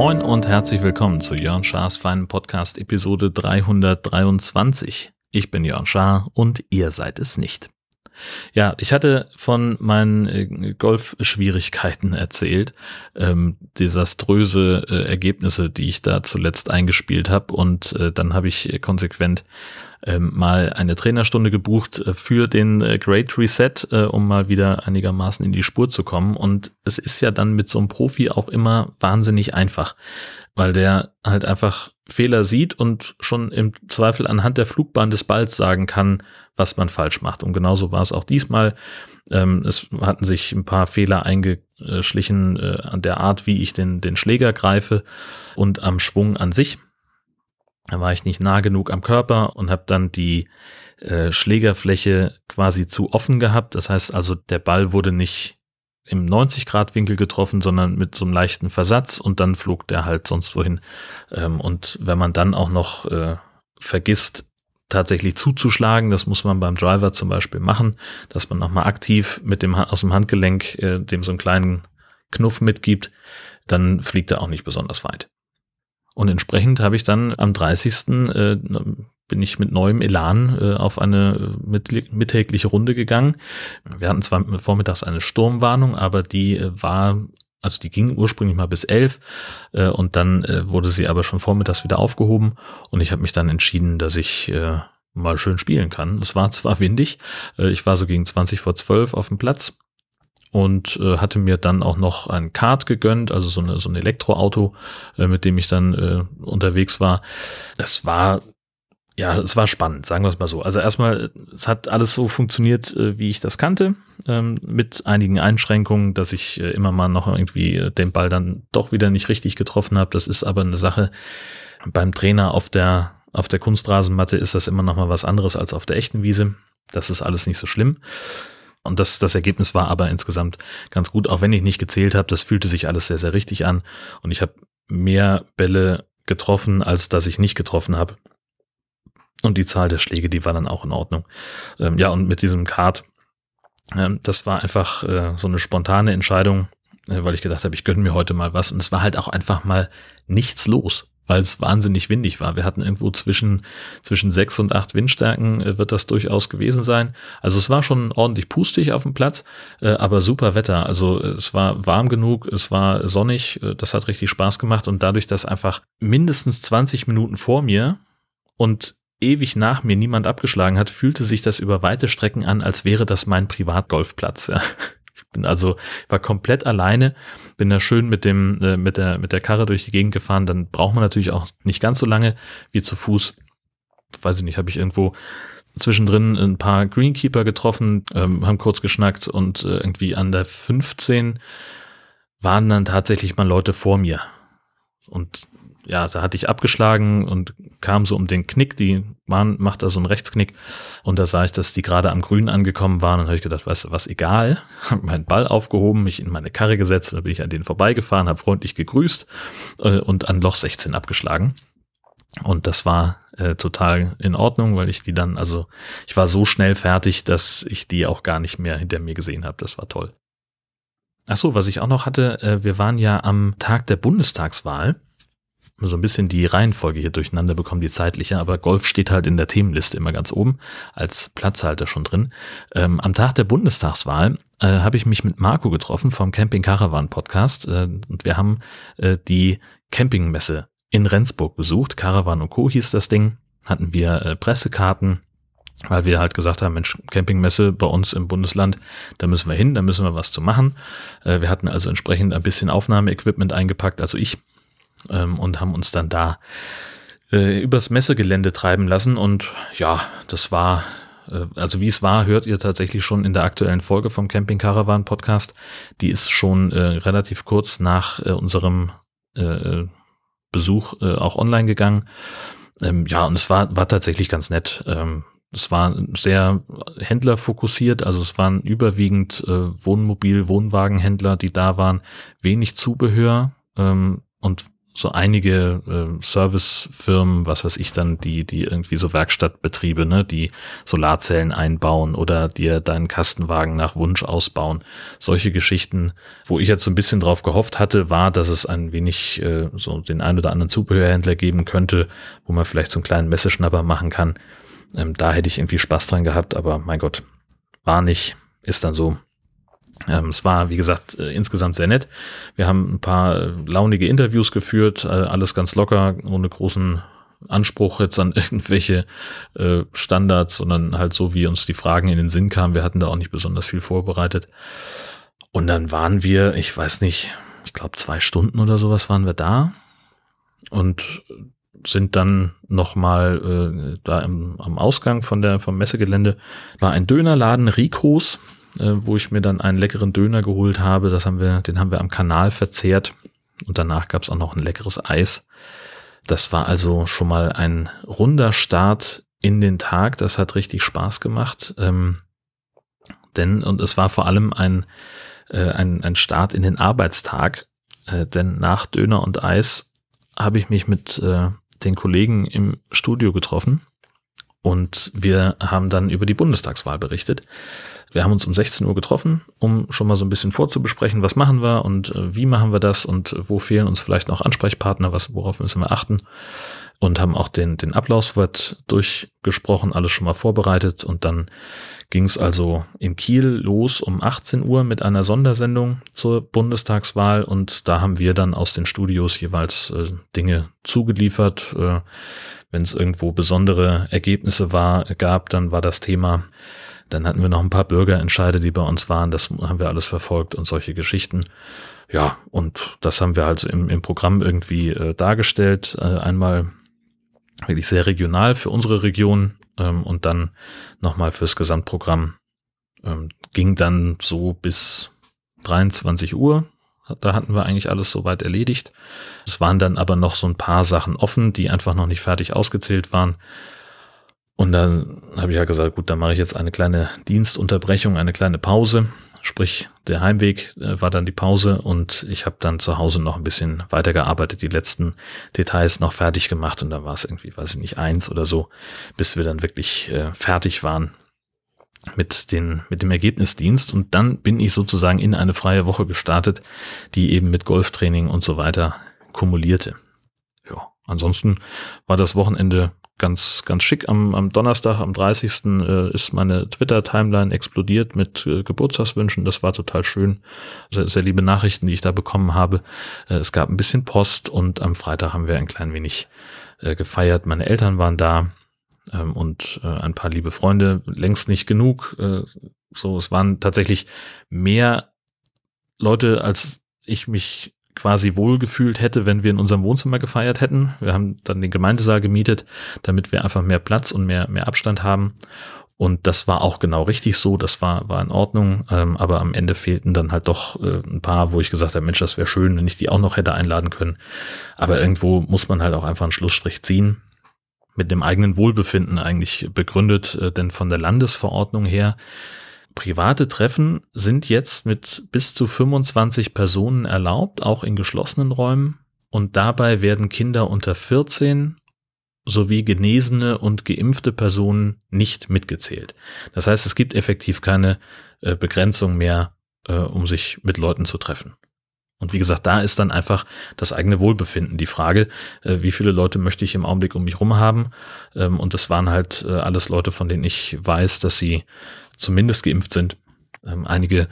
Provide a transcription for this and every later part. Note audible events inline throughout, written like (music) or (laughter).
Moin und herzlich willkommen zu Jörn Schars feinen Podcast Episode 323. Ich bin Jörn Schaar und ihr seid es nicht. Ja, ich hatte von meinen äh, Golfschwierigkeiten erzählt, ähm, desaströse äh, Ergebnisse, die ich da zuletzt eingespielt habe und äh, dann habe ich konsequent ähm, mal eine Trainerstunde gebucht äh, für den äh, Great Reset, äh, um mal wieder einigermaßen in die Spur zu kommen. Und es ist ja dann mit so einem Profi auch immer wahnsinnig einfach, weil der halt einfach Fehler sieht und schon im Zweifel anhand der Flugbahn des Balls sagen kann, was man falsch macht. Und genauso war es auch diesmal. Ähm, es hatten sich ein paar Fehler eingeschlichen äh, an der Art, wie ich den, den Schläger greife und am Schwung an sich. Da war ich nicht nah genug am Körper und habe dann die äh, Schlägerfläche quasi zu offen gehabt. Das heißt also, der Ball wurde nicht im 90 Grad Winkel getroffen, sondern mit so einem leichten Versatz und dann flog der halt sonst wohin. Ähm, und wenn man dann auch noch äh, vergisst, tatsächlich zuzuschlagen, das muss man beim Driver zum Beispiel machen, dass man nochmal aktiv mit dem aus dem Handgelenk äh, dem so einen kleinen Knuff mitgibt, dann fliegt er auch nicht besonders weit. Und entsprechend habe ich dann am 30. Äh, bin ich mit neuem Elan äh, auf eine mit, mittägliche Runde gegangen. Wir hatten zwar vormittags eine Sturmwarnung, aber die äh, war also die ging ursprünglich mal bis elf äh, und dann äh, wurde sie aber schon vormittags wieder aufgehoben und ich habe mich dann entschieden, dass ich äh, mal schön spielen kann. Es war zwar windig, äh, ich war so gegen 20 vor 12 auf dem Platz und äh, hatte mir dann auch noch ein Kart gegönnt, also so, eine, so ein Elektroauto, äh, mit dem ich dann äh, unterwegs war. Es war ja, es war spannend, sagen wir es mal so. Also erstmal, es hat alles so funktioniert, äh, wie ich das kannte, ähm, mit einigen Einschränkungen, dass ich äh, immer mal noch irgendwie äh, den Ball dann doch wieder nicht richtig getroffen habe. Das ist aber eine Sache. Beim Trainer auf der auf der Kunstrasenmatte ist das immer noch mal was anderes als auf der echten Wiese. Das ist alles nicht so schlimm. Und das, das Ergebnis war aber insgesamt ganz gut, auch wenn ich nicht gezählt habe. Das fühlte sich alles sehr, sehr richtig an. Und ich habe mehr Bälle getroffen, als dass ich nicht getroffen habe. Und die Zahl der Schläge, die war dann auch in Ordnung. Ähm, ja, und mit diesem Kart, ähm, das war einfach äh, so eine spontane Entscheidung, äh, weil ich gedacht habe, ich gönne mir heute mal was. Und es war halt auch einfach mal nichts los, weil es wahnsinnig windig war. Wir hatten irgendwo zwischen, zwischen sechs und acht Windstärken äh, wird das durchaus gewesen sein. Also es war schon ordentlich pustig auf dem Platz, äh, aber super Wetter. Also es war warm genug, es war sonnig, äh, das hat richtig Spaß gemacht. Und dadurch, dass einfach mindestens 20 Minuten vor mir und ewig nach mir niemand abgeschlagen hat, fühlte sich das über weite Strecken an, als wäre das mein Privatgolfplatz. Ja. Ich bin also war komplett alleine, bin da schön mit dem äh, mit der mit der Karre durch die Gegend gefahren. Dann braucht man natürlich auch nicht ganz so lange wie zu Fuß. Weiß ich nicht, habe ich irgendwo zwischendrin ein paar Greenkeeper getroffen, ähm, haben kurz geschnackt und äh, irgendwie an der 15 waren dann tatsächlich mal Leute vor mir. Und ja, da hatte ich abgeschlagen und kam so um den Knick, die Bahn macht da so einen Rechtsknick und da sah ich, dass die gerade am Grün angekommen waren und habe ich gedacht, weißt du was, egal, (laughs) habe meinen Ball aufgehoben, mich in meine Karre gesetzt, da bin ich an denen vorbeigefahren, habe freundlich gegrüßt äh, und an Loch 16 abgeschlagen. Und das war äh, total in Ordnung, weil ich die dann, also ich war so schnell fertig, dass ich die auch gar nicht mehr hinter mir gesehen habe. Das war toll. Ach so, was ich auch noch hatte, äh, wir waren ja am Tag der Bundestagswahl so ein bisschen die Reihenfolge hier durcheinander bekommen, die zeitliche, aber Golf steht halt in der Themenliste immer ganz oben als Platzhalter schon drin. Ähm, am Tag der Bundestagswahl äh, habe ich mich mit Marco getroffen vom Camping Caravan Podcast äh, und wir haben äh, die Campingmesse in Rendsburg besucht. Caravan und Co. hieß das Ding. Hatten wir äh, Pressekarten, weil wir halt gesagt haben, Mensch, Campingmesse bei uns im Bundesland, da müssen wir hin, da müssen wir was zu machen. Äh, wir hatten also entsprechend ein bisschen Aufnahmeequipment eingepackt, also ich ähm, und haben uns dann da äh, übers Messegelände treiben lassen. Und ja, das war, äh, also wie es war, hört ihr tatsächlich schon in der aktuellen Folge vom Camping Caravan Podcast. Die ist schon äh, relativ kurz nach äh, unserem äh, Besuch äh, auch online gegangen. Ähm, ja, und es war, war tatsächlich ganz nett. Ähm, es war sehr händlerfokussiert, also es waren überwiegend äh, Wohnmobil, Wohnwagenhändler, die da waren, wenig Zubehör ähm, und so einige äh, Servicefirmen, was weiß ich dann, die, die irgendwie so Werkstattbetriebe, ne, die Solarzellen einbauen oder dir deinen Kastenwagen nach Wunsch ausbauen. Solche Geschichten, wo ich jetzt so ein bisschen drauf gehofft hatte, war, dass es ein wenig äh, so den ein oder anderen Zubehörhändler geben könnte, wo man vielleicht so einen kleinen Messeschnapper machen kann. Ähm, da hätte ich irgendwie Spaß dran gehabt, aber mein Gott, war nicht, ist dann so. Ähm, es war, wie gesagt, äh, insgesamt sehr nett. Wir haben ein paar äh, launige Interviews geführt, äh, alles ganz locker, ohne großen Anspruch jetzt an (laughs) irgendwelche Standards, sondern halt so, wie uns die Fragen in den Sinn kamen. Wir hatten da auch nicht besonders viel vorbereitet. Und dann waren wir, ich weiß nicht, ich glaube zwei Stunden oder sowas waren wir da und sind dann nochmal äh, da im, am Ausgang von der, vom Messegelände, war ein Dönerladen Ricos, äh, wo ich mir dann einen leckeren Döner geholt habe. Das haben wir, den haben wir am Kanal verzehrt. Und danach gab es auch noch ein leckeres Eis. Das war also schon mal ein runder Start in den Tag. Das hat richtig Spaß gemacht. Ähm, denn, und es war vor allem ein, äh, ein, ein Start in den Arbeitstag. Äh, denn nach Döner und Eis habe ich mich mit äh, den Kollegen im Studio getroffen und wir haben dann über die Bundestagswahl berichtet. Wir haben uns um 16 Uhr getroffen, um schon mal so ein bisschen vorzubesprechen, was machen wir und äh, wie machen wir das und wo fehlen uns vielleicht noch Ansprechpartner, was, worauf müssen wir achten. Und haben auch den, den Ablaufwort durchgesprochen, alles schon mal vorbereitet. Und dann ging es also in Kiel los um 18 Uhr mit einer Sondersendung zur Bundestagswahl. Und da haben wir dann aus den Studios jeweils äh, Dinge zugeliefert. Äh, Wenn es irgendwo besondere Ergebnisse war, gab, dann war das Thema dann hatten wir noch ein paar Bürgerentscheide, die bei uns waren. Das haben wir alles verfolgt und solche Geschichten. Ja, und das haben wir halt im, im Programm irgendwie äh, dargestellt. Äh, einmal wirklich sehr regional für unsere Region ähm, und dann nochmal fürs Gesamtprogramm. Ähm, ging dann so bis 23 Uhr. Da hatten wir eigentlich alles soweit erledigt. Es waren dann aber noch so ein paar Sachen offen, die einfach noch nicht fertig ausgezählt waren. Und dann habe ich ja gesagt, gut, dann mache ich jetzt eine kleine Dienstunterbrechung, eine kleine Pause. Sprich, der Heimweg äh, war dann die Pause und ich habe dann zu Hause noch ein bisschen weitergearbeitet, die letzten Details noch fertig gemacht und dann war es irgendwie, weiß ich nicht, eins oder so, bis wir dann wirklich äh, fertig waren mit, den, mit dem Ergebnisdienst. Und dann bin ich sozusagen in eine freie Woche gestartet, die eben mit Golftraining und so weiter kumulierte. Ja, ansonsten war das Wochenende ganz, ganz schick. Am, am Donnerstag, am 30. Äh, ist meine Twitter-Timeline explodiert mit äh, Geburtstagswünschen. Das war total schön. Sehr, sehr liebe Nachrichten, die ich da bekommen habe. Äh, es gab ein bisschen Post und am Freitag haben wir ein klein wenig gefeiert. Meine Eltern waren da ähm, und ein paar liebe Freunde. Längst nicht genug. So, es waren tatsächlich mehr Leute, als ich mich quasi wohlgefühlt hätte, wenn wir in unserem Wohnzimmer gefeiert hätten. Wir haben dann den Gemeindesaal gemietet, damit wir einfach mehr Platz und mehr, mehr Abstand haben. Und das war auch genau richtig so, das war, war in Ordnung, ähm, aber am Ende fehlten dann halt doch äh, ein paar, wo ich gesagt habe, Mensch, das wäre schön, wenn ich die auch noch hätte einladen können. Aber irgendwo muss man halt auch einfach einen Schlussstrich ziehen. Mit dem eigenen Wohlbefinden eigentlich begründet, äh, denn von der Landesverordnung her Private Treffen sind jetzt mit bis zu 25 Personen erlaubt, auch in geschlossenen Räumen. Und dabei werden Kinder unter 14 sowie genesene und geimpfte Personen nicht mitgezählt. Das heißt, es gibt effektiv keine äh, Begrenzung mehr, äh, um sich mit Leuten zu treffen. Und wie gesagt, da ist dann einfach das eigene Wohlbefinden die Frage, äh, wie viele Leute möchte ich im Augenblick um mich rum haben. Ähm, und das waren halt äh, alles Leute, von denen ich weiß, dass sie zumindest geimpft sind. Ähm, einige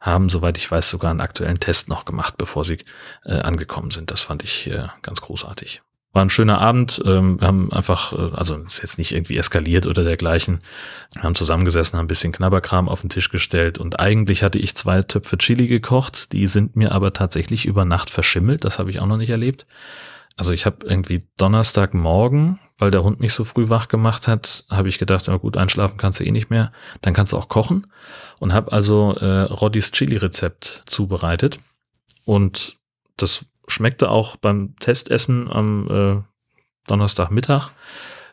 haben, soweit ich weiß, sogar einen aktuellen Test noch gemacht, bevor sie äh, angekommen sind. Das fand ich äh, ganz großartig. War ein schöner Abend. Ähm, wir haben einfach, äh, also ist jetzt nicht irgendwie eskaliert oder dergleichen. Wir haben zusammengesessen, haben ein bisschen Knabberkram auf den Tisch gestellt und eigentlich hatte ich zwei Töpfe Chili gekocht. Die sind mir aber tatsächlich über Nacht verschimmelt. Das habe ich auch noch nicht erlebt. Also ich habe irgendwie Donnerstagmorgen, weil der Hund mich so früh wach gemacht hat, habe ich gedacht, na gut, einschlafen kannst du eh nicht mehr, dann kannst du auch kochen. Und habe also äh, Roddys Chili-Rezept zubereitet. Und das schmeckte auch beim Testessen am äh, Donnerstagmittag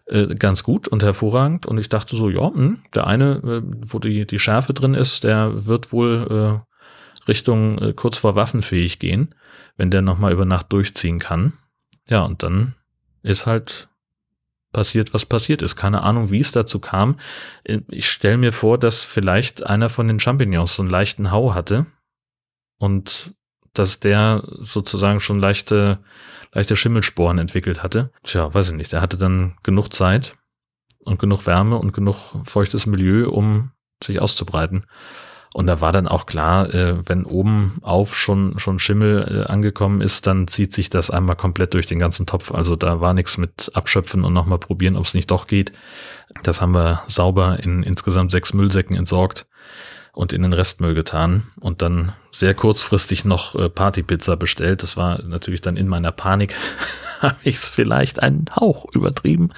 äh, ganz gut und hervorragend. Und ich dachte so, ja, mh, hm, der eine, äh, wo die, die Schärfe drin ist, der wird wohl äh, Richtung äh, kurz vor waffenfähig gehen, wenn der nochmal über Nacht durchziehen kann. Ja, und dann ist halt passiert, was passiert ist. Keine Ahnung, wie es dazu kam. Ich stelle mir vor, dass vielleicht einer von den Champignons so einen leichten Hau hatte und dass der sozusagen schon leichte, leichte Schimmelsporen entwickelt hatte. Tja, weiß ich nicht. Er hatte dann genug Zeit und genug Wärme und genug feuchtes Milieu, um sich auszubreiten. Und da war dann auch klar, äh, wenn oben auf schon, schon Schimmel äh, angekommen ist, dann zieht sich das einmal komplett durch den ganzen Topf. Also da war nichts mit abschöpfen und nochmal probieren, ob es nicht doch geht. Das haben wir sauber in insgesamt sechs Müllsäcken entsorgt und in den Restmüll getan und dann sehr kurzfristig noch äh, Partypizza bestellt. Das war natürlich dann in meiner Panik, (laughs) habe ich es vielleicht einen Hauch übertrieben.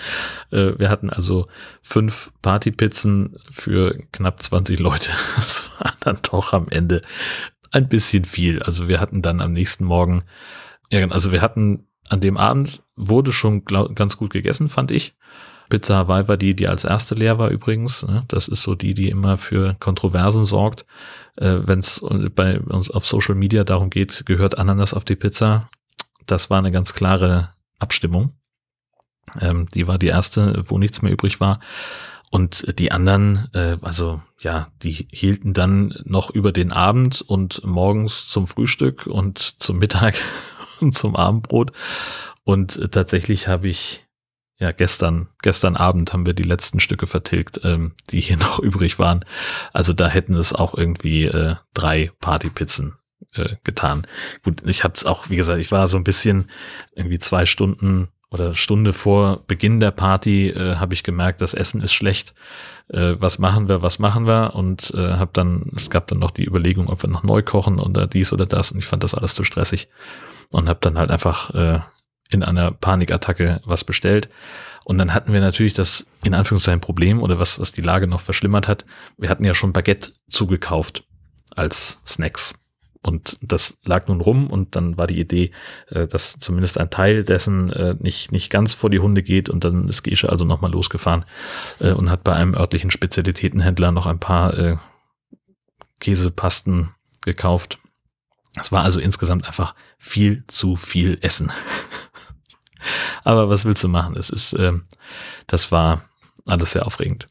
Äh, wir hatten also fünf Partypizzen für knapp 20 Leute. (laughs) Das war dann doch am Ende ein bisschen viel. Also wir hatten dann am nächsten Morgen, also wir hatten an dem Abend wurde schon glaub, ganz gut gegessen, fand ich. Pizza Hawaii war die, die als erste leer war übrigens. Ne? Das ist so die, die immer für Kontroversen sorgt. Äh, Wenn es bei uns auf Social Media darum geht, gehört Ananas auf die Pizza. Das war eine ganz klare Abstimmung. Ähm, die war die erste, wo nichts mehr übrig war. Und die anderen, äh, also ja, die hielten dann noch über den Abend und morgens zum Frühstück und zum Mittag (laughs) und zum Abendbrot. Und tatsächlich habe ich ja, gestern, gestern Abend haben wir die letzten Stücke vertilgt, ähm, die hier (laughs) noch übrig waren. Also da hätten es auch irgendwie äh, drei Partypizzen äh, getan. Gut, ich habe es auch, wie gesagt, ich war so ein bisschen irgendwie zwei Stunden oder Stunde vor Beginn der Party äh, habe ich gemerkt, das Essen ist schlecht. Äh, was machen wir, was machen wir? Und äh, habe dann, es gab dann noch die Überlegung, ob wir noch neu kochen oder dies oder das. Und ich fand das alles zu stressig und habe dann halt einfach äh, in einer Panikattacke was bestellt. Und dann hatten wir natürlich das in Anführungszeichen Problem oder was, was die Lage noch verschlimmert hat. Wir hatten ja schon Baguette zugekauft als Snacks. Und das lag nun rum und dann war die Idee, äh, dass zumindest ein Teil dessen äh, nicht, nicht ganz vor die Hunde geht und dann ist Gesche also nochmal losgefahren äh, und hat bei einem örtlichen Spezialitätenhändler noch ein paar Käsepasten gekauft. Es war also insgesamt einfach viel zu viel Essen. (laughs) Aber was willst du machen? Es ist, ähm, das war alles sehr aufregend.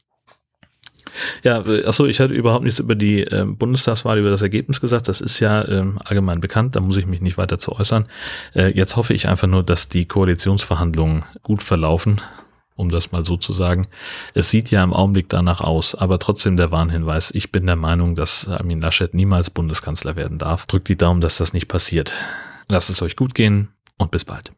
Ja, äh, achso, ich hatte überhaupt nichts über die äh, Bundestagswahl, über das Ergebnis gesagt. Das ist ja ähm, allgemein bekannt, da muss ich mich nicht weiter zu äußern. Äh, jetzt hoffe ich einfach nur, dass die Koalitionsverhandlungen gut verlaufen, um das mal so zu sagen. Es sieht ja im Augenblick danach aus, aber trotzdem der Warnhinweis. Ich bin der Meinung, dass Armin Laschet niemals Bundeskanzler werden darf. Drückt die Daumen, dass das nicht passiert. Lasst es euch gut gehen und bis bald.